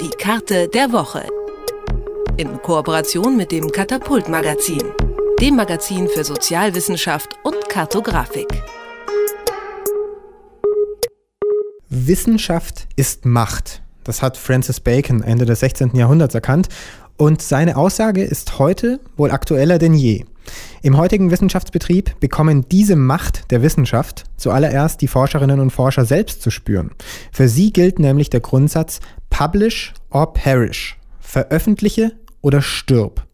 Die Karte der Woche. In Kooperation mit dem Katapult Magazin, dem Magazin für Sozialwissenschaft und Kartografik. Wissenschaft ist Macht. Das hat Francis Bacon Ende des 16. Jahrhunderts erkannt und seine Aussage ist heute wohl aktueller denn je. Im heutigen Wissenschaftsbetrieb bekommen diese Macht der Wissenschaft zuallererst die Forscherinnen und Forscher selbst zu spüren. Für sie gilt nämlich der Grundsatz Publish or Perish. Veröffentliche oder stirb.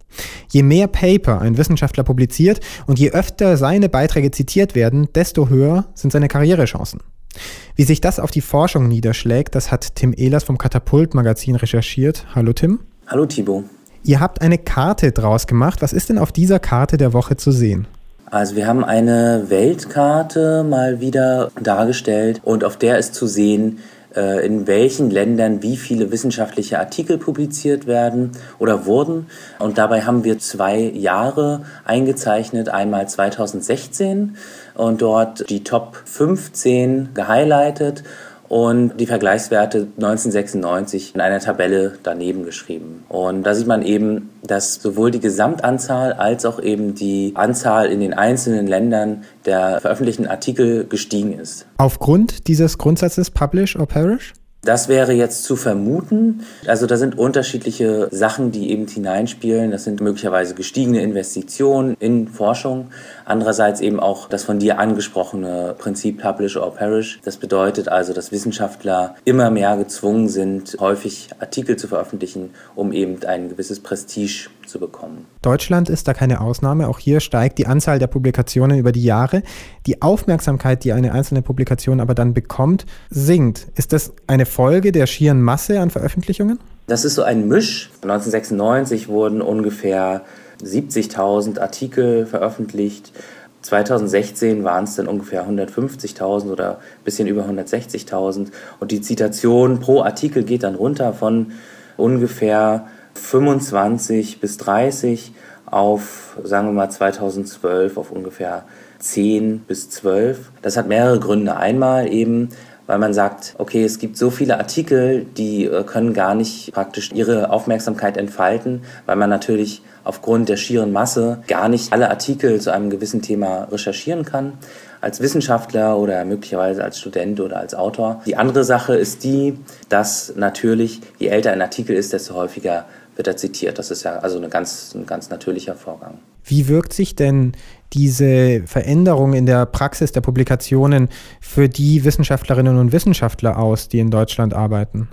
Je mehr Paper ein Wissenschaftler publiziert und je öfter seine Beiträge zitiert werden, desto höher sind seine Karrierechancen. Wie sich das auf die Forschung niederschlägt, das hat Tim Ehlers vom Katapult Magazin recherchiert. Hallo Tim. Hallo Thibaut. Ihr habt eine Karte draus gemacht. Was ist denn auf dieser Karte der Woche zu sehen? Also wir haben eine Weltkarte mal wieder dargestellt und auf der ist zu sehen, in welchen Ländern wie viele wissenschaftliche Artikel publiziert werden oder wurden. Und dabei haben wir zwei Jahre eingezeichnet, einmal 2016 und dort die Top 15 gehighlightet und die Vergleichswerte 1996 in einer Tabelle daneben geschrieben. Und da sieht man eben, dass sowohl die Gesamtanzahl als auch eben die Anzahl in den einzelnen Ländern der veröffentlichten Artikel gestiegen ist. Aufgrund dieses Grundsatzes Publish or Perish? Das wäre jetzt zu vermuten. Also da sind unterschiedliche Sachen, die eben hineinspielen. Das sind möglicherweise gestiegene Investitionen in Forschung. Andererseits eben auch das von dir angesprochene Prinzip Publish or Perish. Das bedeutet also, dass Wissenschaftler immer mehr gezwungen sind, häufig Artikel zu veröffentlichen, um eben ein gewisses Prestige zu bekommen. Deutschland ist da keine Ausnahme. Auch hier steigt die Anzahl der Publikationen über die Jahre. Die Aufmerksamkeit, die eine einzelne Publikation aber dann bekommt, sinkt. Ist das eine Folge der schieren Masse an Veröffentlichungen? Das ist so ein Misch. 1996 wurden ungefähr 70.000 Artikel veröffentlicht. 2016 waren es dann ungefähr 150.000 oder ein bisschen über 160.000. Und die Zitation pro Artikel geht dann runter von ungefähr 25 bis 30 auf, sagen wir mal, 2012 auf ungefähr 10 bis 12. Das hat mehrere Gründe. Einmal eben, weil man sagt, okay, es gibt so viele Artikel, die äh, können gar nicht praktisch ihre Aufmerksamkeit entfalten, weil man natürlich aufgrund der schieren Masse gar nicht alle Artikel zu einem gewissen Thema recherchieren kann als Wissenschaftler oder möglicherweise als Student oder als Autor. Die andere Sache ist die, dass natürlich, je älter ein Artikel ist, desto häufiger wird er zitiert. Das ist ja also eine ganz, ein ganz natürlicher Vorgang. Wie wirkt sich denn diese Veränderung in der Praxis der Publikationen für die Wissenschaftlerinnen und Wissenschaftler aus, die in Deutschland arbeiten?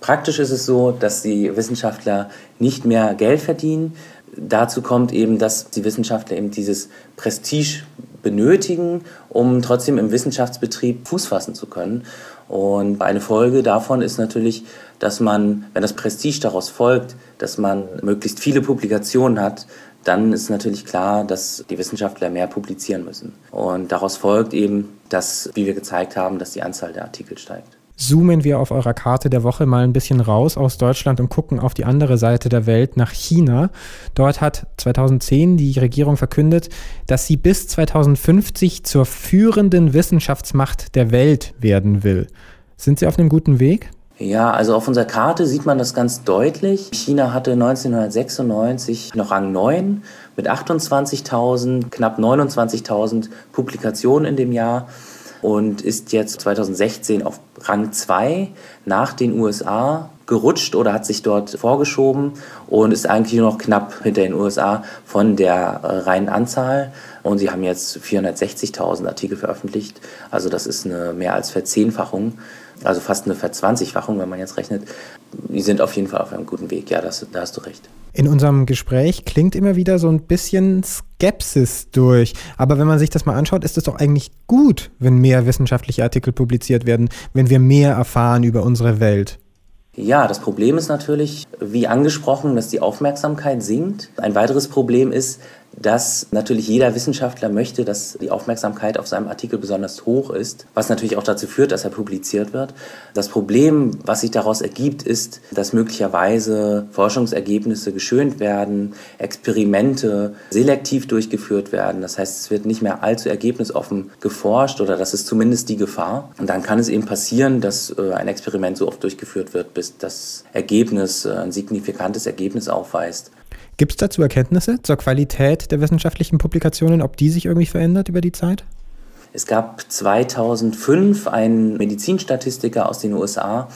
Praktisch ist es so, dass die Wissenschaftler nicht mehr Geld verdienen. Dazu kommt eben, dass die Wissenschaftler eben dieses Prestige benötigen, um trotzdem im Wissenschaftsbetrieb Fuß fassen zu können. Und eine Folge davon ist natürlich, dass man, wenn das Prestige daraus folgt, dass man möglichst viele Publikationen hat, dann ist natürlich klar, dass die Wissenschaftler mehr publizieren müssen. Und daraus folgt eben, dass, wie wir gezeigt haben, dass die Anzahl der Artikel steigt zoomen wir auf eurer Karte der Woche mal ein bisschen raus aus Deutschland und gucken auf die andere Seite der Welt nach China. Dort hat 2010 die Regierung verkündet, dass sie bis 2050 zur führenden Wissenschaftsmacht der Welt werden will. Sind sie auf einem guten Weg? Ja, also auf unserer Karte sieht man das ganz deutlich. China hatte 1996 noch Rang 9 mit 28.000, knapp 29.000 Publikationen in dem Jahr und ist jetzt 2016 auf Rang 2 nach den USA gerutscht oder hat sich dort vorgeschoben und ist eigentlich nur noch knapp hinter den USA von der äh, reinen Anzahl. Und sie haben jetzt 460.000 Artikel veröffentlicht. Also das ist eine mehr als Verzehnfachung, also fast eine Verzwanzigfachung, wenn man jetzt rechnet. Die sind auf jeden Fall auf einem guten Weg. Ja, das, da hast du recht. In unserem Gespräch klingt immer wieder so ein bisschen durch. Aber wenn man sich das mal anschaut, ist es doch eigentlich gut, wenn mehr wissenschaftliche Artikel publiziert werden, wenn wir mehr erfahren über unsere Welt. Ja, das Problem ist natürlich, wie angesprochen, dass die Aufmerksamkeit sinkt. Ein weiteres Problem ist, dass natürlich jeder Wissenschaftler möchte, dass die Aufmerksamkeit auf seinem Artikel besonders hoch ist, was natürlich auch dazu führt, dass er publiziert wird. Das Problem, was sich daraus ergibt, ist, dass möglicherweise Forschungsergebnisse geschönt werden, Experimente selektiv durchgeführt werden. Das heißt, es wird nicht mehr allzu ergebnisoffen geforscht oder das ist zumindest die Gefahr. Und dann kann es eben passieren, dass äh, ein Experiment so oft durchgeführt wird, bis das Ergebnis, äh, ein signifikantes Ergebnis aufweist. Gibt es dazu Erkenntnisse zur Qualität der wissenschaftlichen Publikationen, ob die sich irgendwie verändert über die Zeit? Es gab 2005 einen Medizinstatistiker aus den USA,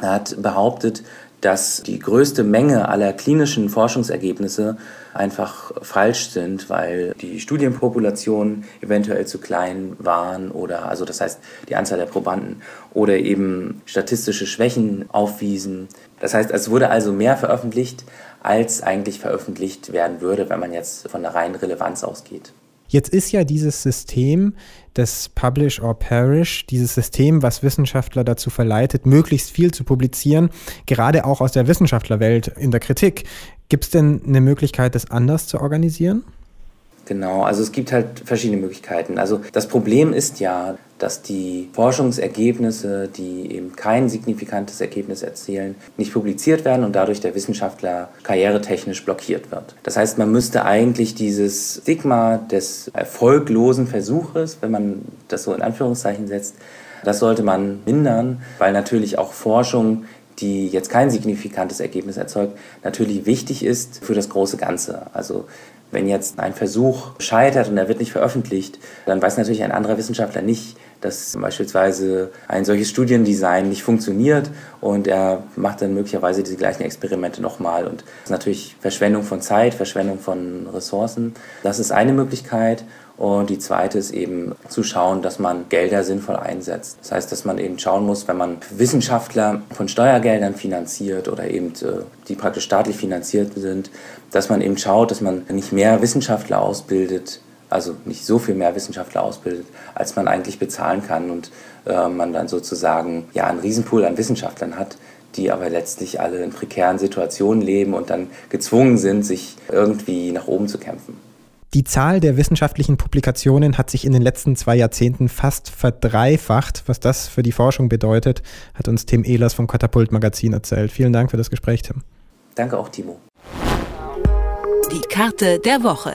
er hat behauptet, dass die größte Menge aller klinischen Forschungsergebnisse einfach falsch sind, weil die Studienpopulationen eventuell zu klein waren oder also das heißt die Anzahl der Probanden oder eben statistische Schwächen aufwiesen. Das heißt, es wurde also mehr veröffentlicht, als eigentlich veröffentlicht werden würde, wenn man jetzt von der reinen Relevanz ausgeht. Jetzt ist ja dieses System des Publish or Perish, dieses System, was Wissenschaftler dazu verleitet, möglichst viel zu publizieren, gerade auch aus der Wissenschaftlerwelt in der Kritik. Gibt es denn eine Möglichkeit, das anders zu organisieren? Genau, also es gibt halt verschiedene Möglichkeiten. Also das Problem ist ja, dass die Forschungsergebnisse, die eben kein signifikantes Ergebnis erzielen, nicht publiziert werden und dadurch der Wissenschaftler karrieretechnisch blockiert wird. Das heißt, man müsste eigentlich dieses Stigma des erfolglosen Versuches, wenn man das so in Anführungszeichen setzt, das sollte man mindern, weil natürlich auch Forschung die jetzt kein signifikantes Ergebnis erzeugt, natürlich wichtig ist für das große Ganze. Also wenn jetzt ein Versuch scheitert und er wird nicht veröffentlicht, dann weiß natürlich ein anderer Wissenschaftler nicht, dass beispielsweise ein solches Studiendesign nicht funktioniert und er macht dann möglicherweise diese gleichen Experimente nochmal. Und das ist natürlich Verschwendung von Zeit, Verschwendung von Ressourcen. Das ist eine Möglichkeit. Und die zweite ist eben zu schauen, dass man Gelder sinnvoll einsetzt. Das heißt, dass man eben schauen muss, wenn man Wissenschaftler von Steuergeldern finanziert oder eben äh, die praktisch staatlich finanziert sind, dass man eben schaut, dass man nicht mehr Wissenschaftler ausbildet, also nicht so viel mehr Wissenschaftler ausbildet, als man eigentlich bezahlen kann und äh, man dann sozusagen ja einen Riesenpool an Wissenschaftlern hat, die aber letztlich alle in prekären Situationen leben und dann gezwungen sind, sich irgendwie nach oben zu kämpfen. Die Zahl der wissenschaftlichen Publikationen hat sich in den letzten zwei Jahrzehnten fast verdreifacht. Was das für die Forschung bedeutet, hat uns Tim Ehlers vom Katapult Magazin erzählt. Vielen Dank für das Gespräch, Tim. Danke auch, Timo. Die Karte der Woche.